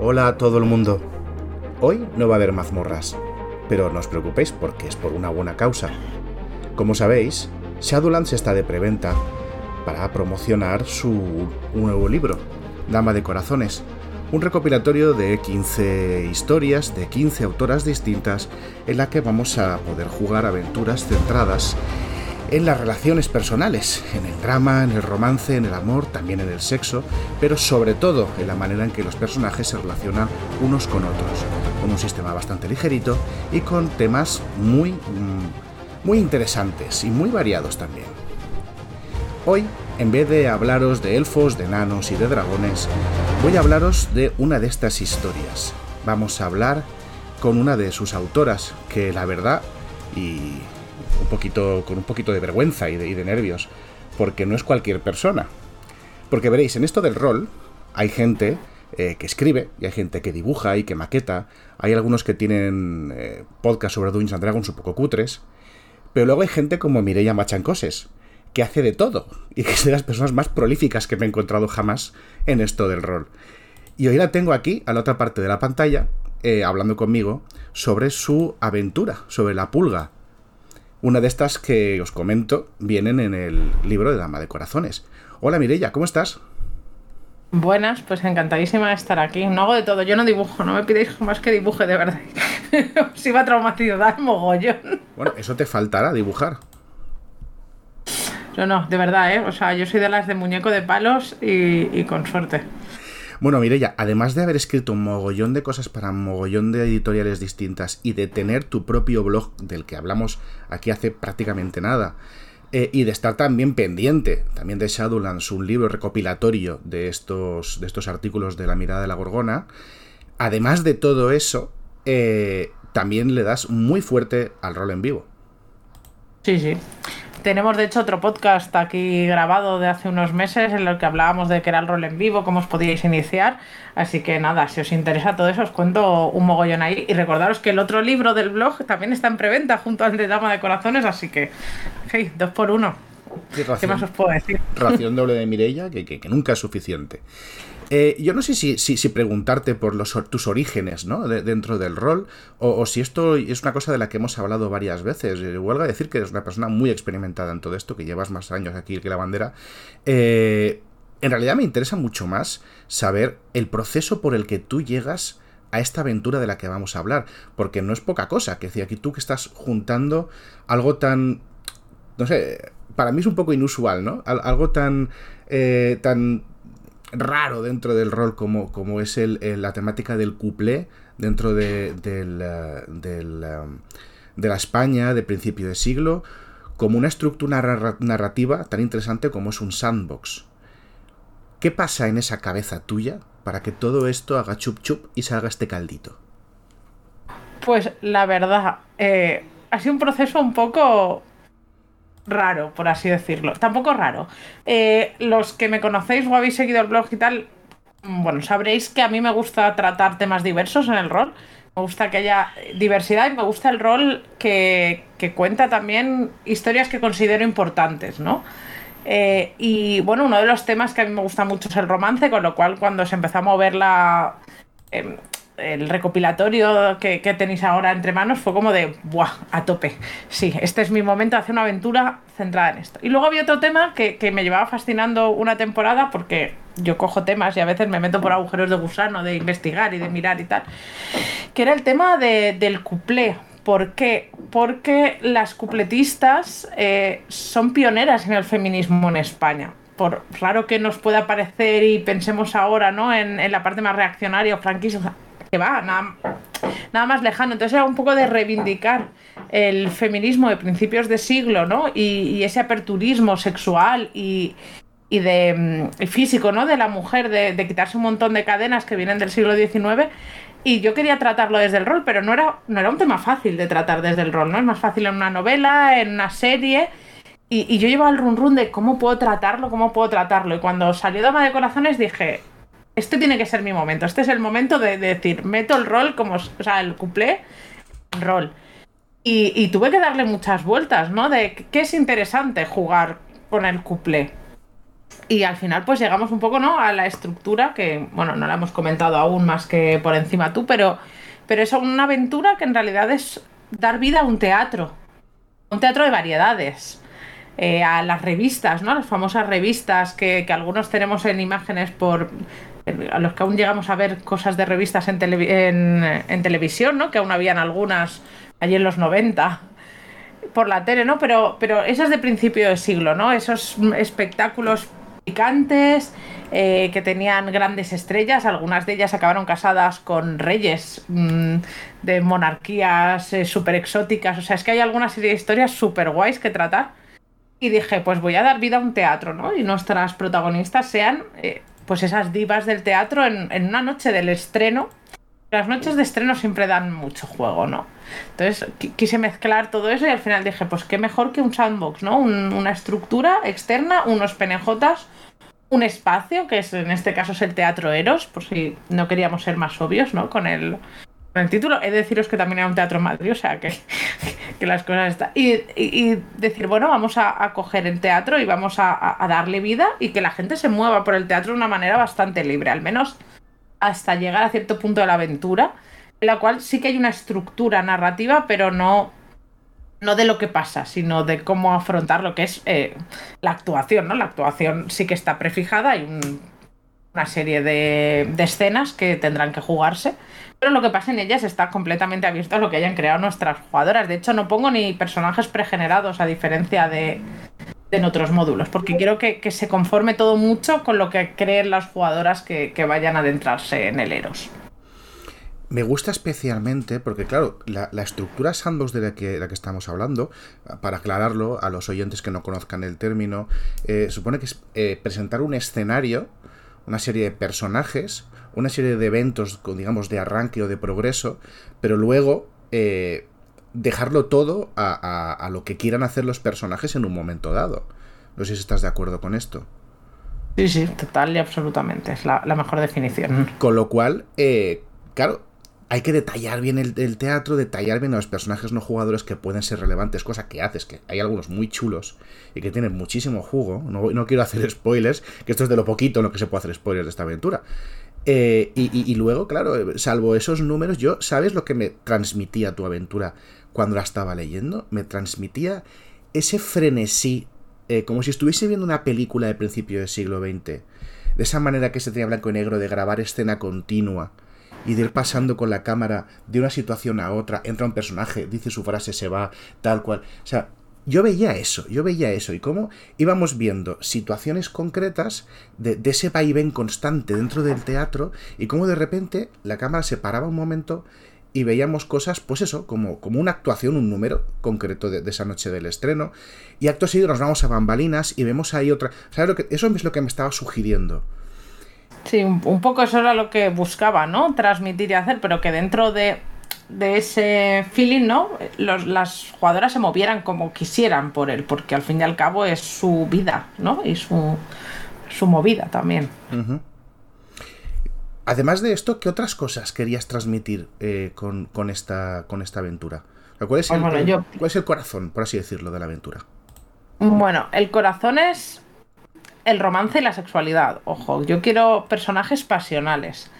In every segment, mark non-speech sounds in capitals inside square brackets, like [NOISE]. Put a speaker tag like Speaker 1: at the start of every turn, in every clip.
Speaker 1: Hola a todo el mundo. Hoy no va a haber mazmorras, pero no os preocupéis porque es por una buena causa. Como sabéis, Shadowlands está de preventa para promocionar su nuevo libro, Dama de Corazones, un recopilatorio de 15 historias de 15 autoras distintas en la que vamos a poder jugar aventuras centradas en las relaciones personales, en el drama, en el romance, en el amor, también en el sexo, pero sobre todo en la manera en que los personajes se relacionan unos con otros, con un sistema bastante ligerito y con temas muy, mm, muy interesantes y muy variados también. Hoy, en vez de hablaros de elfos, de enanos y de dragones, voy a hablaros de una de estas historias. Vamos a hablar con una de sus autoras, que la verdad, y un poquito, con un poquito de vergüenza y de, nervios, porque no es cualquier persona. Porque veréis, en esto del rol hay gente eh, que escribe, y hay gente que dibuja y que maqueta, hay algunos que tienen eh, podcast sobre Dungeons and Dragons un poco cutres, pero luego hay gente como Mireia Machancoses, que hace de todo, y que es de las personas más prolíficas que me he encontrado jamás en esto del rol. Y hoy la tengo aquí, a la otra parte de la pantalla, eh, hablando conmigo sobre su aventura, sobre la pulga, una de estas que os comento vienen en el libro de Dama de Corazones. Hola Mirella, ¿cómo estás?
Speaker 2: Buenas, pues encantadísima de estar aquí. No hago de todo, yo no dibujo, no me pidáis más que dibuje de verdad. [LAUGHS] os iba a traumatizar mogollón.
Speaker 1: Bueno, eso te faltará dibujar.
Speaker 2: No, no, de verdad, ¿eh? O sea, yo soy de las de muñeco de palos y, y con suerte.
Speaker 1: Bueno, Mireya, además de haber escrito un mogollón de cosas para un mogollón de editoriales distintas y de tener tu propio blog del que hablamos aquí hace prácticamente nada, eh, y de estar también pendiente también de Shadowlands, un libro recopilatorio de estos, de estos artículos de la mirada de la gorgona, además de todo eso, eh, también le das muy fuerte al rol en vivo.
Speaker 2: Sí, sí. Tenemos de hecho otro podcast aquí grabado de hace unos meses en el que hablábamos de que era el rol en vivo, cómo os podíais iniciar. Así que nada, si os interesa todo eso, os cuento un mogollón ahí. Y recordaros que el otro libro del blog también está en preventa junto al de Dama de Corazones, así que, hey, dos por uno. ¿Qué más os puedo decir?
Speaker 1: Ración doble de Mirella, que, que nunca es suficiente. Eh, yo no sé si, si, preguntarte por tus orígenes ¿no? dentro del rol o, si esto es una cosa de la que hemos hablado varias veces. Eh, huelga decir que eres una persona muy experimentada en todo esto, que llevas más años aquí que la bandera. Eh, en realidad me interesa mucho más saber el proceso por el que tú llegas a esta aventura de la que vamos a hablar, porque no es poca cosa, que decía aquí tú que estás juntando algo tan, no sé, para mí es un poco inusual, ¿no? Algo tan, tan raro dentro del rol como, como es el, la temática del cuplé dentro de, del, eh, um, de la España de principio de siglo, como una estructura narrativa tan interesante como es un sandbox. ¿Qué pasa en esa cabeza tuya para que todo esto haga chup chup y salga este caldito?
Speaker 2: Pues la verdad, eh, ha sido un proceso un poco raro, por así decirlo. Tampoco raro. Eh, los que me conocéis o habéis seguido el blog y tal, bueno, sabréis que a mí me gusta tratar temas diversos en el rol. Me gusta que haya diversidad y me gusta el rol que, cuenta también historias que considero importantes, ¿no? Eh, y bueno, uno de los temas que a mí me gusta mucho es el romance, con lo cual cuando se empezó a mover la, em, el recopilatorio que, tenéis ahora entre manos fue como de, ¡buah! A tope. Sí, este es mi momento de hacer una aventura centrada en esto. Y luego había otro tema que, me llevaba fascinando una temporada porque yo cojo temas y a veces me meto por agujeros de gusano, de investigar y de mirar y tal, que era el tema del cuplé. ¿Por qué? Porque las cupletistas eh, son pioneras en el feminismo en España por raro que nos pueda parecer y pensemos ahora, ¿no? En, en la parte más reaccionaria o franquista, que va, nada, nada más lejano. Entonces era un poco de reivindicar el feminismo de principios de siglo, ¿no? Y, ese aperturismo sexual y, de mm, físico, ¿no? De la mujer, de, quitarse un montón de cadenas que vienen del siglo XIX. Y yo quería tratarlo desde el rol, pero no era, no era un tema fácil de tratar desde el rol, ¿no? Es más fácil en una novela, en una serie. Y, y yo llevaba el run run de cómo puedo tratarlo, cómo puedo tratarlo. Y cuando salió Dama de Corazones dije, este tiene que ser mi momento. Este es el momento de, decir, meto el rol como, o sea, el cuplé, rol. Y, tuve que darle muchas vueltas, ¿no? De qué es interesante jugar con el cuplé. y al final pues llegamos un poco, ¿no? A la estructura que, bueno, no la hemos comentado aún más que por encima tú, pero, pero es una aventura que en realidad es dar vida a un teatro, un teatro de variedades. Eh, a las revistas, ¿no? Las famosas revistas que, algunos tenemos en imágenes por. A los que aún llegamos a ver cosas de revistas en, en, televisión, ¿no? Que aún habían algunas allí en los 90 por la tele, ¿no? Pero, pero esas de principio de siglo, ¿no? Esos espectáculos picantes eh, que tenían grandes estrellas, algunas de ellas acabaron casadas con reyes mm, de monarquías eh, súper exóticas, o sea, es que hay alguna serie de historias súper guays que tratar y dije, pues voy a dar vida a un teatro, ¿no? Y nuestras protagonistas sean, eh, pues esas divas del teatro en, una noche del estreno. Las noches de estreno siempre dan mucho juego, ¿no? Entonces quise mezclar todo eso y al final dije, pues qué mejor que un sandbox, ¿no? una estructura externa, unos penejotas, un espacio, que es en este caso es el Teatro Eros, por si no queríamos ser más obvios, ¿no? Con el, el título. He de deciros que también era un teatro en Madrid, o sea que, las cosas están. Y, decir, bueno, vamos a, coger el teatro y vamos a, darle vida y que la gente se mueva por el teatro de una manera bastante libre, al menos hasta llegar a cierto punto de la aventura, en la cual sí que hay una estructura narrativa, pero no. No de lo que pasa, sino de cómo afrontar lo que es eh, la actuación, ¿no? La actuación sí que está prefijada, hay una serie de, de escenas que tendrán que jugarse pero lo que pasa en ellas está completamente abierto a lo que hayan creado nuestras jugadoras. De hecho, no pongo ni personajes pregenerados a diferencia de, en otros módulos, porque quiero que, se conforme todo mucho con lo que creen las jugadoras que, vayan a adentrarse en el Eros.
Speaker 1: Me gusta especialmente porque, claro, la, estructura sandbox de la que, la que, estamos hablando, para aclararlo a los oyentes que no conozcan el término, eh, supone que es eh, presentar un escenario, una serie de personajes, una serie de eventos, digamos, de arranque o de progreso, pero luego eh, dejarlo todo a, lo que quieran hacer los personajes en un momento dado. No sé si estás de acuerdo con esto.
Speaker 2: Sí, sí, total y absolutamente. Es la, mejor definición.
Speaker 1: Con lo cual, eh, claro, hay que detallar bien el, teatro, detallar bien a los personajes no jugadores que pueden ser relevantes, cosa que haces, que hay algunos muy chulos y que tienen muchísimo jugo. No, quiero hacer [LAUGHS] spoilers, que esto es de lo poquito en lo que se puede hacer spoilers de esta aventura. Eh, y, luego, claro, salvo esos números, yo, ¿sabes lo que me transmitía tu aventura cuando la estaba leyendo? Me transmitía ese frenesí, eh, como si estuviese viendo una película de principio del siglo XX. De esa manera que se tenía blanco y negro de grabar escena continua y de ir pasando con la cámara de una situación a otra, entra un personaje, dice su frase, se va, tal cual. O sea, yo veía eso, yo veía eso y cómo íbamos viendo situaciones concretas de, ese vaivén constante dentro del teatro y cómo de repente la cámara se paraba un momento y veíamos cosas, pues eso, como, como una actuación, un número concreto de, esa noche del estreno. Y acto seguido nos vamos a bambalinas y vemos ahí otra... ¿Sabes lo que, eso es lo que me estaba sugiriendo.
Speaker 2: Sí, un poco eso era lo que buscaba, ¿no? Transmitir y hacer, pero que dentro de de ese feeling, ¿no? las jugadoras se movieran como quisieran por él, porque al fin y al cabo es su vida, ¿no? Y su, su movida también.
Speaker 1: Además de esto, ¿qué otras cosas querías transmitir eh, con, esta, con esta aventura? ¿Cuál es, el, ¿Cuál es el corazón, por así decirlo, de la aventura?
Speaker 2: Bueno, el corazón es el romance y la sexualidad. Ojo, yo quiero personajes pasionales.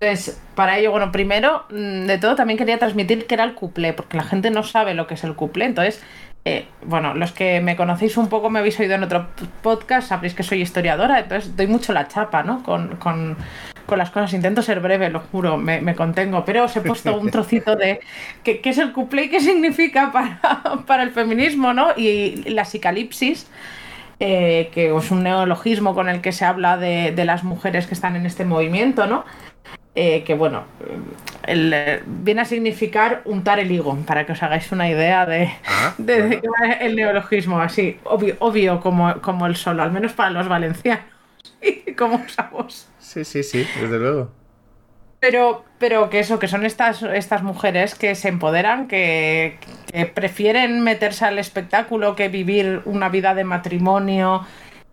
Speaker 2: Entonces, para ello, bueno, primero mm, de todo también quería transmitir que era el cuplé, porque la gente no sabe lo que es el cuplé. Entonces, eh, bueno, los que me conocéis un poco, me habéis oído en otro podcast, sabréis que soy historiadora, entonces doy mucho la chapa, ¿no? Con, con, con las cosas. Intento ser breve, lo juro, me, me, contengo, pero os he puesto un [LAUGHS] trocito de qué, es el cuplé y qué significa para, [LAUGHS] para el feminismo, ¿no? Y la psicalipsis. Eh, que es un neologismo con el que se habla de, de las mujeres que están en este movimiento, ¿no? Eh, que bueno, eh, viene a significar untar el higo, para que os hagáis una idea de, ah, el neologismo, así, obvio, obvio como, como, el sol, al menos para los valencianos, [LAUGHS] como usamos.
Speaker 1: Sí, sí, sí, desde luego.
Speaker 2: Pero, pero que eso, que son estas, estas mujeres que se empoderan, que, que prefieren meterse al espectáculo que vivir una vida de matrimonio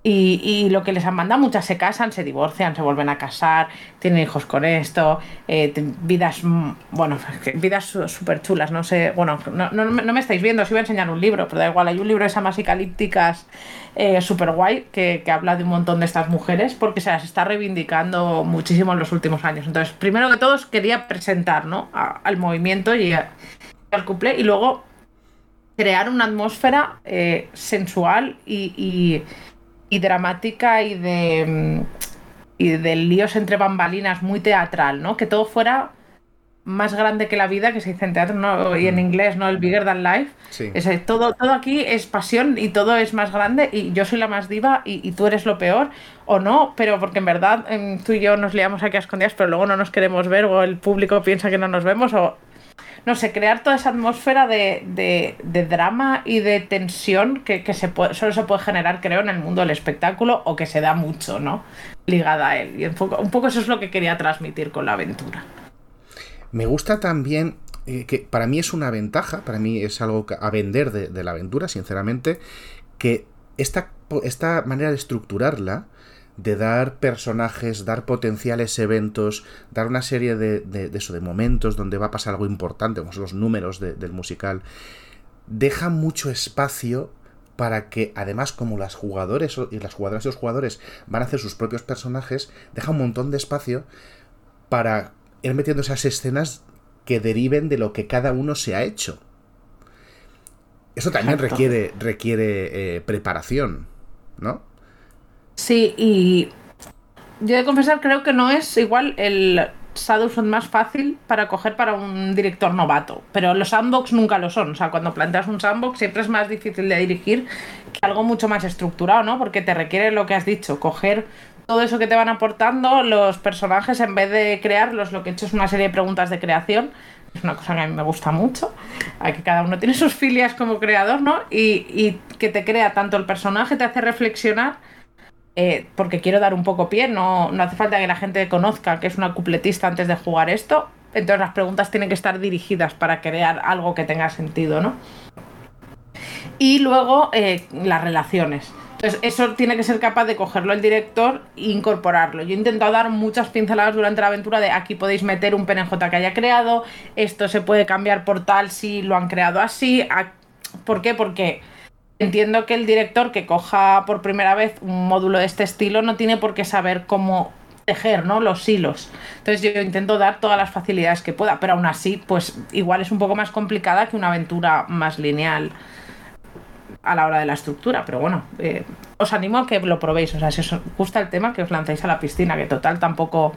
Speaker 2: Y, lo que les han mandado, muchas se casan, se divorcian, se vuelven a casar, tienen hijos con esto, eh, vidas, mm, bueno, [LAUGHS] vidas súper chulas, no sé, bueno, no, no, me estáis viendo, os iba a enseñar un libro, pero da igual, hay un libro de Samasicalípticas eh, súper guay que, que, habla de un montón de estas mujeres porque se las está reivindicando muchísimo en los últimos años. Entonces, primero que todo, quería presentar ¿no? al movimiento y al couple y luego crear una atmósfera eh, sensual y y dramática y de, mm, y de líos entre bambalinas muy teatral, ¿no? Que todo fuera más grande que la vida, que se dice en teatro, ¿no? y en mm. inglés, ¿no? El bigger than life. todo, todo aquí es pasión y todo es más grande y yo soy la más diva y, tú eres lo peor, o no, pero porque en verdad em, tú y yo nos liamos aquí a escondidas, pero luego no nos queremos ver o el público piensa que no nos vemos o no sé, crear toda esa atmósfera de, drama y de tensión que, se puede, solo se puede generar, creo, en el mundo del espectáculo o que se da mucho, ¿no? Ligada a él. Y un poco, un poco eso es lo que quería transmitir con la aventura.
Speaker 1: Me gusta también eh, que para mí es una ventaja, para mí es algo a vender de, la aventura, sinceramente, que esta, esta manera de estructurarla de dar personajes, dar potenciales eventos, dar una serie de, de, eso, de momentos donde va a pasar algo importante, como son los números del musical, deja mucho espacio para que además como las jugadores y las jugadoras y los jugadores van a hacer sus propios personajes, deja un montón de espacio para ir metiendo esas escenas que deriven de lo que cada uno se ha hecho. Eso también requiere, requiere eh, preparación, ¿no?
Speaker 2: Sí, y yo he de confesar, creo que no es igual el Shadowson más fácil para coger para un director novato, pero los sandbox nunca lo son. O sea, cuando planteas un sandbox siempre es más difícil de dirigir que algo mucho más estructurado, ¿no? Porque te requiere lo que has dicho, coger todo eso que te van aportando los personajes en vez de crearlos, lo que he hecho es una serie de preguntas de creación. Es una cosa que a mí me gusta mucho. Que cada uno tiene sus filias como creador, ¿no? Y, y que te crea tanto el personaje, te hace reflexionar eh, porque quiero dar un poco pie, no, no hace falta que la gente conozca que es una cupletista antes de jugar esto, entonces las preguntas tienen que estar dirigidas para crear algo que tenga sentido, ¿no? Y luego eh, las relaciones. Entonces, eso tiene que ser capaz de cogerlo el director e incorporarlo. Yo he intentado dar muchas pinceladas durante la aventura de aquí podéis meter un PNJ que haya creado, esto se puede cambiar por tal si lo han creado así. ¿Por qué? Porque entiendo que el director que coja por primera vez un módulo de este estilo no tiene por qué saber cómo tejer ¿no? los hilos. Entonces yo intento dar todas las facilidades que pueda, pero aún así, pues igual es un poco más complicada que una aventura más lineal a la hora de la estructura. Pero bueno, eh, os animo a que lo probéis. O sea, si os gusta el tema, que os lancéis a la piscina, que total tampoco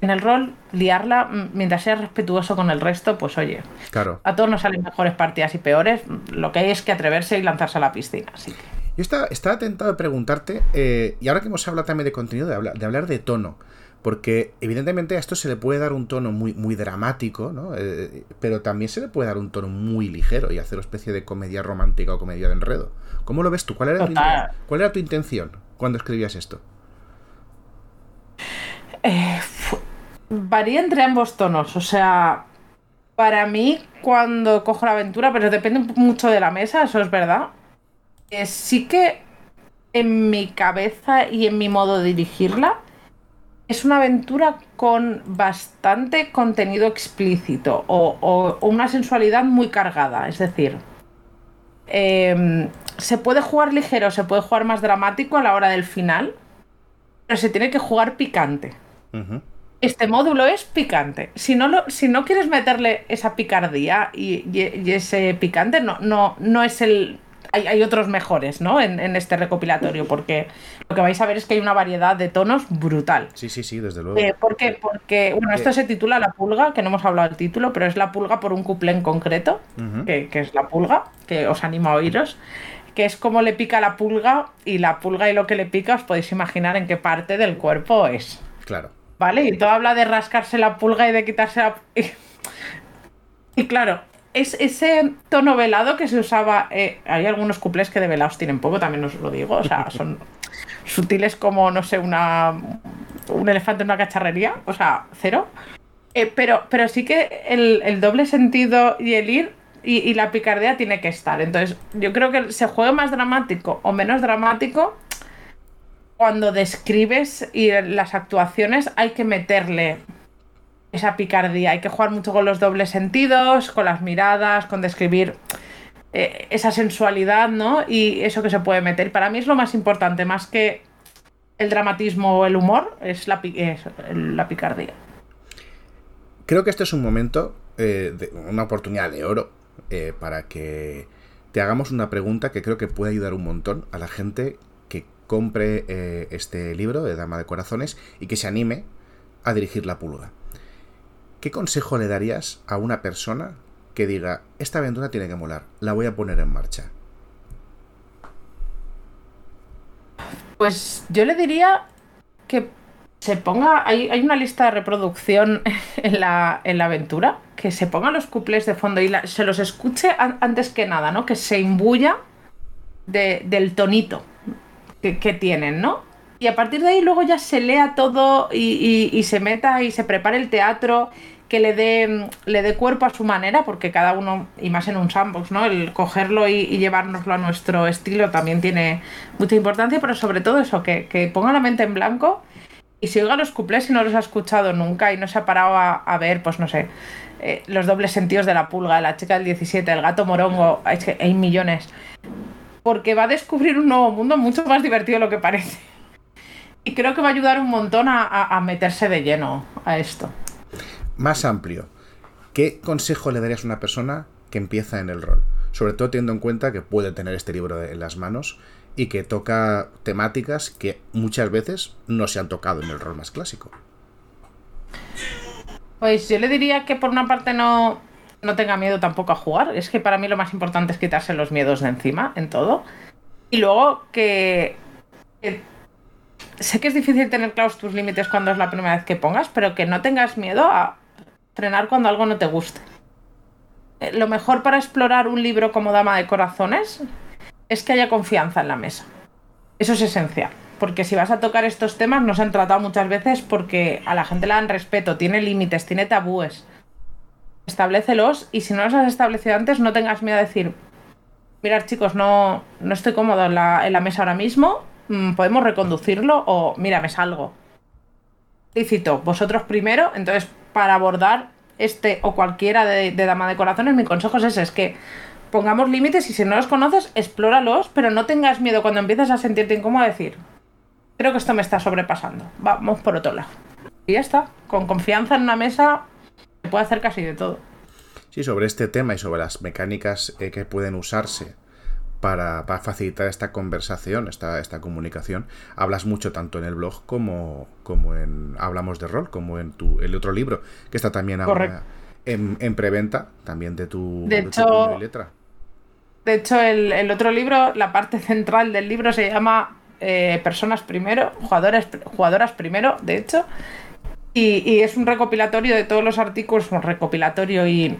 Speaker 2: en el rol, liarla, mientras seas respetuoso con el resto, pues oye,
Speaker 1: claro.
Speaker 2: a todos nos salen mejores partidas y peores, lo que hay es que atreverse y lanzarse a la piscina. Así
Speaker 1: Yo estaba, estaba tentado de preguntarte, eh, y ahora que hemos hablado también de contenido, de hablar de, hablar de tono, porque evidentemente a esto se le puede dar un tono muy, muy dramático, ¿no? Eh, pero también se le puede dar un tono muy ligero y hacer una especie de comedia romántica o comedia de enredo. ¿Cómo lo ves tú? ¿Cuál era, tu, ¿cuál era tu intención cuando escribías esto?
Speaker 2: Eh, varía entre ambos tonos. O sea, para mí, cuando cojo la aventura, pero depende mucho de la mesa, eso es verdad. Eh, sí que en mi cabeza y en mi modo de dirigirla, es una aventura con bastante contenido explícito o, una sensualidad muy cargada. Es decir, em, se puede jugar ligero, se puede jugar más dramático a la hora del final, pero se tiene que jugar picante este módulo es picante. Si no, lo, si no quieres meterle esa picardía y, ese picante, no, no, no es el. Hay, otros mejores, ¿no? En, este recopilatorio, porque lo que vais a ver es que hay una variedad de tonos brutal.
Speaker 1: Sí, sí, sí, desde luego.
Speaker 2: Eh, ¿Por qué? Porque, bueno, esto se titula La Pulga, que no hemos hablado del título, pero es La Pulga por un cuplé en concreto, que, que es La Pulga, que os animo a oíros que es como le pica la pulga y la pulga y lo que le pica os podéis imaginar en qué parte del cuerpo es.
Speaker 1: Claro.
Speaker 2: ¿Vale? Y todo habla de rascarse la pulga y de quitarse la... Y, claro, es ese tono velado que se usaba... Eh, hay algunos cuplés que de velados tienen poco, también os lo digo, o sea, [LAUGHS] son sutiles como, no sé, una un elefante en una cacharrería, o sea, cero. Eh, pero, pero sí que el, doble sentido y el ir y, y, la picardía tiene que estar. Entonces, yo creo que se juegue más dramático o menos dramático, cuando describes y las actuaciones hay que meterle esa picardía, hay que jugar mucho con los dobles sentidos, con las miradas, con describir eh, esa sensualidad, ¿no? Y eso que se puede meter. Para mí es lo más importante, más que el dramatismo o el humor, es la, picardía.
Speaker 1: Creo que este es un momento, eh, de, una oportunidad de oro eh, para que te hagamos una pregunta que creo que puede ayudar un montón a la gente compre este libro de Dama de Corazones y que se anime a dirigir la pulga. ¿Qué consejo le darías a una persona que diga, esta aventura tiene que molar, la voy a poner en marcha?
Speaker 2: Pues yo le diría que se ponga, hay, una lista de reproducción [LAUGHS] en la, en la, aventura, que se ponga los cuples de fondo y se los escuche antes que nada, ¿no? Que se imbuya del tonito que, tienen, ¿no? Y a partir de ahí luego ya se lea todo y, y se meta y se prepare el teatro que le dé, le dé cuerpo a su manera, porque cada uno, y más en un sandbox, ¿no? El cogerlo y, llevárnoslo a nuestro estilo también tiene mucha importancia, pero sobre todo eso, que, ponga la mente en blanco y si oiga los cuplés y no los ha escuchado nunca y no se ha parado a, ver, pues no sé, eh, los dobles sentidos de la pulga, la chica del 17, el gato morongo, es que hay millones. Porque va a descubrir un nuevo mundo mucho más divertido de lo que parece. Y creo que va a ayudar un montón a meterse de lleno a esto
Speaker 1: más amplio, ¿qué consejo le darías a una persona que empieza en el rol? Sobre todo teniendo en cuenta que puede tener este libro en las manos y que toca temáticas que muchas veces no se han tocado en el rol más clásico.
Speaker 2: Pues yo le diría que por una parte no, no tenga miedo tampoco a jugar. Es que para mí lo más importante es quitarse los miedos de encima en todo. Y luego que, que sé que es difícil tener claros tus límites cuando es la primera vez que pongas, pero que no tengas miedo a frenar cuando algo no te guste. Eh, lo mejor para explorar un libro como Dama de Corazones es que haya confianza en la mesa. Eso es esencial. Porque si vas a tocar estos temas, nos han tratado muchas veces porque a la gente le dan respeto, tiene límites, tiene tabúes. Establecelos y si no los has establecido antes, no tengas miedo a decir, mirad chicos, no, no estoy cómodo en la, en la mesa ahora mismo, mm, podemos reconducirlo o mira, me salgo. Lícito, vosotros primero, entonces para abordar este o cualquiera de, Dama de Corazones, mi consejo es ese, es que pongamos límites y si no los conoces, explóralos, pero no tengas miedo cuando empieces a sentirte incómodo a decir, creo que esto me está sobrepasando, vamos por otro lado. Y ya está, con confianza en una mesa puede hacer casi de todo.
Speaker 1: Sí, sobre este tema y sobre las mecánicas eh, que pueden usarse para, facilitar esta conversación, esta, esta comunicación. Hablas mucho tanto en el blog como, como en Hablamos de Rol, como en tu, el otro libro, que está también ahora en, en, preventa, también de tu,
Speaker 2: de, hecho, letra. De hecho, el, otro libro, la parte central del libro se llama eh, Personas Primero, jugadores, Jugadoras Primero, de hecho. Y, y, es un recopilatorio de todos los artículos, un recopilatorio y,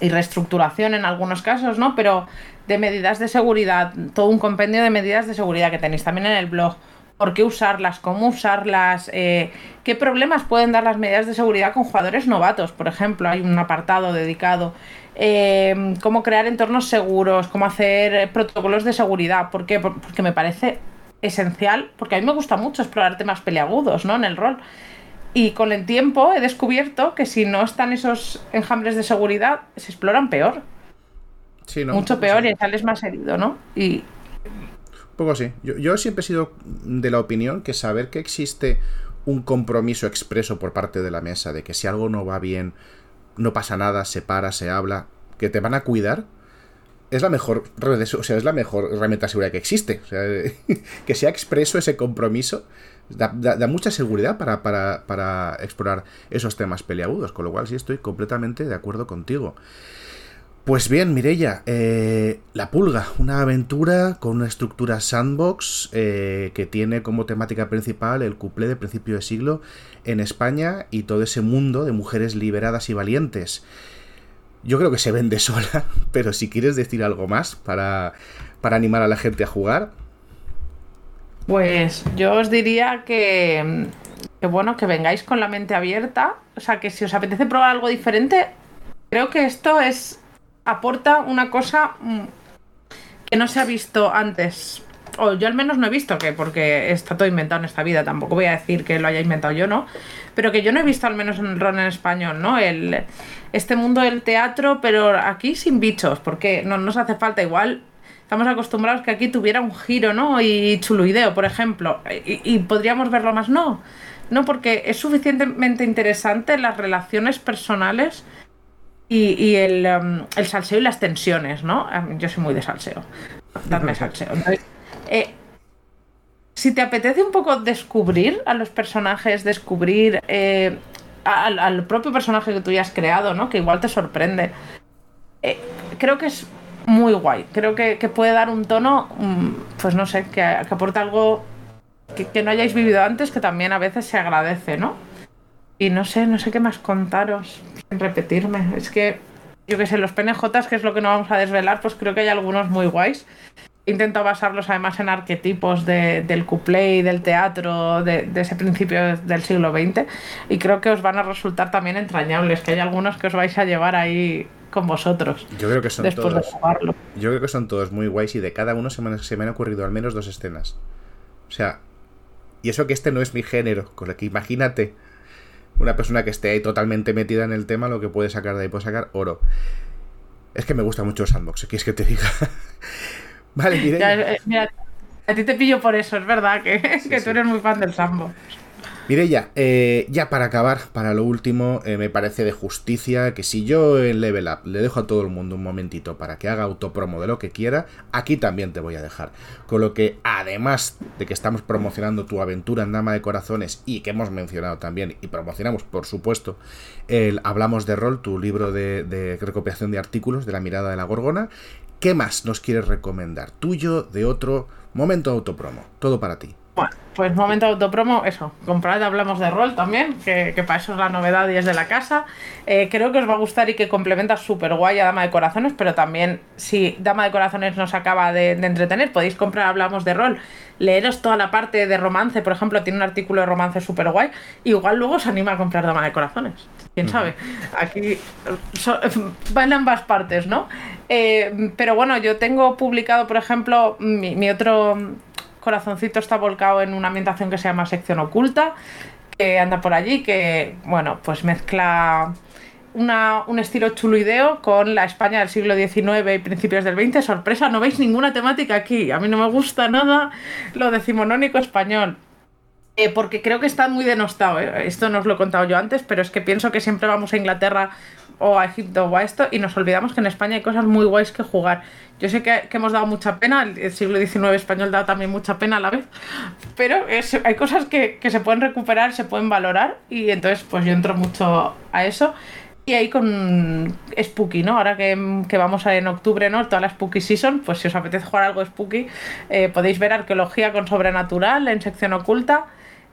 Speaker 2: reestructuración en algunos casos, ¿no? Pero de medidas de seguridad, todo un compendio de medidas de seguridad que tenéis también en el blog. ¿Por qué usarlas? ¿Cómo usarlas? Eh, ¿Qué problemas pueden dar las medidas de seguridad con jugadores novatos? Por ejemplo, hay un apartado dedicado. Eh, cómo crear entornos seguros, cómo hacer protocolos de seguridad. ¿Por qué? Porque me parece esencial, porque a mí me gusta mucho explorar temas peleagudos, ¿no? En el rol. Y con el tiempo he descubierto que si no están esos enjambres de seguridad, se exploran peor. Sí, ¿no? Mucho peor y sales más herido, ¿no? Y.
Speaker 1: Un poco así. Yo, yo siempre he sido de la opinión que saber que existe un compromiso expreso por parte de la mesa de que si algo no va bien, no pasa nada, se para, se habla, que te van a cuidar, es la mejor o sea, es la mejor herramienta seguridad que existe. O sea, [LAUGHS] que sea expreso ese compromiso Da, mucha seguridad para, para, explorar esos temas peleagudos, con lo cual sí estoy completamente de acuerdo contigo. Pues bien, Mirella, eh, La Pulga, una aventura con una estructura sandbox eh, que tiene como temática principal el cuplé de principio de siglo en España y todo ese mundo de mujeres liberadas y valientes. Yo creo que se vende [LAUGHS] sola, pero si quieres decir algo más para, para animar a la gente a jugar,
Speaker 2: pues yo os diría que, bueno, que vengáis con la mente abierta. O sea, que si os apetece probar algo diferente, creo que esto es. aporta una cosa mm, que no se ha visto antes o yo al menos no he visto que, porque está todo inventado en esta vida, tampoco voy a decir que lo haya inventado yo, ¿no? Pero que yo no he visto al menos en el rol en español, ¿no? El, este mundo del teatro, pero aquí sin bichos, porque no nos hace falta igual. Estamos acostumbrados que aquí tuviera un giro, ¿no? Y chuluideo, por ejemplo. Y, podríamos verlo más, no. No, porque es suficientemente interesante las relaciones personales y, el, um, el, salseo y las tensiones, ¿no? Yo soy muy de salseo. Dadme salseo. Eh, si te apetece un poco descubrir a los personajes, descubrir eh, al, propio personaje que tú ya has creado, ¿no? Que igual te sorprende. Eh, creo que es muy guay. Creo que, puede dar un tono, mm, pues no sé, que, aporta algo que, no hayáis vivido antes, que también a veces se agradece, ¿no? Y no sé, no sé qué más contaros, sin repetirme. Es que, yo que sé, los PNJs, que es lo que no vamos a desvelar, pues creo que hay algunos muy guays. Intento basarlos además en arquetipos del cuplé del teatro de, ese principio del siglo XX y creo que os van a resultar también entrañables, que hay algunos que os vais a llevar ahí con vosotros.
Speaker 1: Yo creo que son todos. Yo creo que son todos muy guays y de cada uno se me, se me han ocurrido al menos dos escenas. O sea, y eso que este no es mi género, con lo que imagínate una persona que esté ahí totalmente metida en el tema, lo que puede sacar de ahí, puede sacar oro. Es que me gusta mucho el sandbox, ¿qué es que te diga? [LAUGHS] vale,
Speaker 2: eh, mira, a ti te pillo por eso, es verdad que, que tú eres muy fan del sandbox.
Speaker 1: Mireya, eh, ya para acabar, para lo último, eh, me parece de justicia que si yo en Level Up le dejo a todo el mundo un momentito para que haga autopromo de lo que quiera, aquí también te voy a dejar. Con lo que, además de que estamos promocionando tu aventura en Dama de Corazones y que hemos mencionado también, y promocionamos, por supuesto, el Hablamos de Rol, tu libro de, de recopilación de artículos de la mirada de la Gorgona, ¿qué más nos quieres recomendar? Tuyo, de otro, momento autopromo, todo para ti.
Speaker 2: Bueno, pues momento autopromo, eso, comprad Hablamos de Rol también, que, para eso es la novedad y es de la casa. Eh, creo que os va a gustar y que complementa súper guay a Dama de Corazones, pero también si Dama de Corazones nos acaba de, entretener, podéis comprar Hablamos de Rol, leeros toda la parte de romance, por ejemplo, tiene un artículo de romance súper guay, igual luego os anima a comprar Dama de Corazones, quién sabe. Aquí va en ambas partes, ¿no? Eh, pero bueno, yo tengo publicado, por ejemplo, mi otro corazoncito está volcado en una ambientación que se llama sección oculta, que anda por allí, que, bueno, pues mezcla un estilo chuluideo con la España del siglo XIX y principios del XX. Sorpresa, no veis ninguna temática aquí. A mí no me gusta nada lo decimonónico español. Eh, porque creo que está muy denostado. ¿eh? Esto no os lo he contado yo antes, pero es que pienso que siempre vamos a Inglaterra o a Egipto o a esto y nos olvidamos que en España hay cosas muy guays que jugar. Yo sé que, hemos dado mucha pena, el siglo XIX español da también mucha pena a la vez, pero hay cosas que, se pueden recuperar, se pueden valorar y entonces pues yo entro mucho a eso. Y ahí con Spooky, ¿no? Ahora que, vamos a en octubre, ¿no? Toda la Spooky Season, pues si os apetece jugar algo Spooky, eh, podéis ver arqueología con sobrenatural en sección oculta.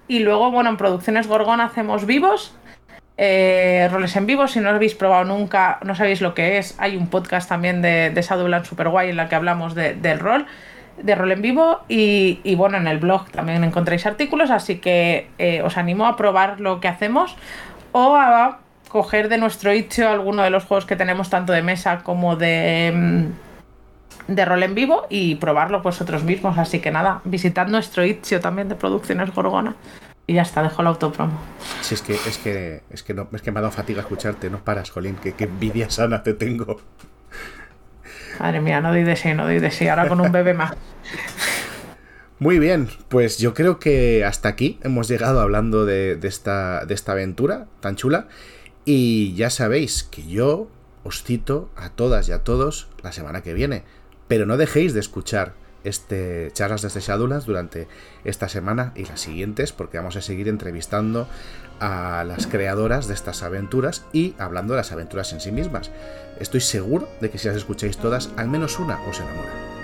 Speaker 2: Y luego, bueno, en Producciones Gorgón hacemos vivos, eh, roles en vivo. Si no lo habéis probado nunca, no sabéis lo que es. Hay un podcast también de, de Shadowland super guay en la que hablamos del rol, de rol en vivo. Y, bueno, en el blog también encontráis artículos, así que eh, os animo a probar lo que hacemos o a coger de nuestro itch alguno de los juegos que tenemos, tanto de mesa como de. Mm, de rol en vivo y probarlo vosotros mismos. Así que nada, visitad nuestro itch también de Producciones Gorgona. Y ya está, dejo el autopromo.
Speaker 1: Sí, es que, es que, es que, no, es que me ha dado fatiga escucharte, no paras, Jolín, que, envidia sana te tengo.
Speaker 2: Madre mía, no doy de sí, no doy de sí, ahora con un bebé más.
Speaker 1: Muy bien, pues yo creo que hasta aquí hemos llegado hablando de, esta, de esta aventura tan chula. Y ya sabéis que yo os cito a todas y a todos la semana que viene. Pero no dejéis de escuchar este charlas desde Shadowlands durante esta semana y las siguientes, porque vamos a seguir entrevistando a las creadoras de estas aventuras y hablando de las aventuras en sí mismas. Estoy seguro de que si las escucháis todas, al menos una os enamora.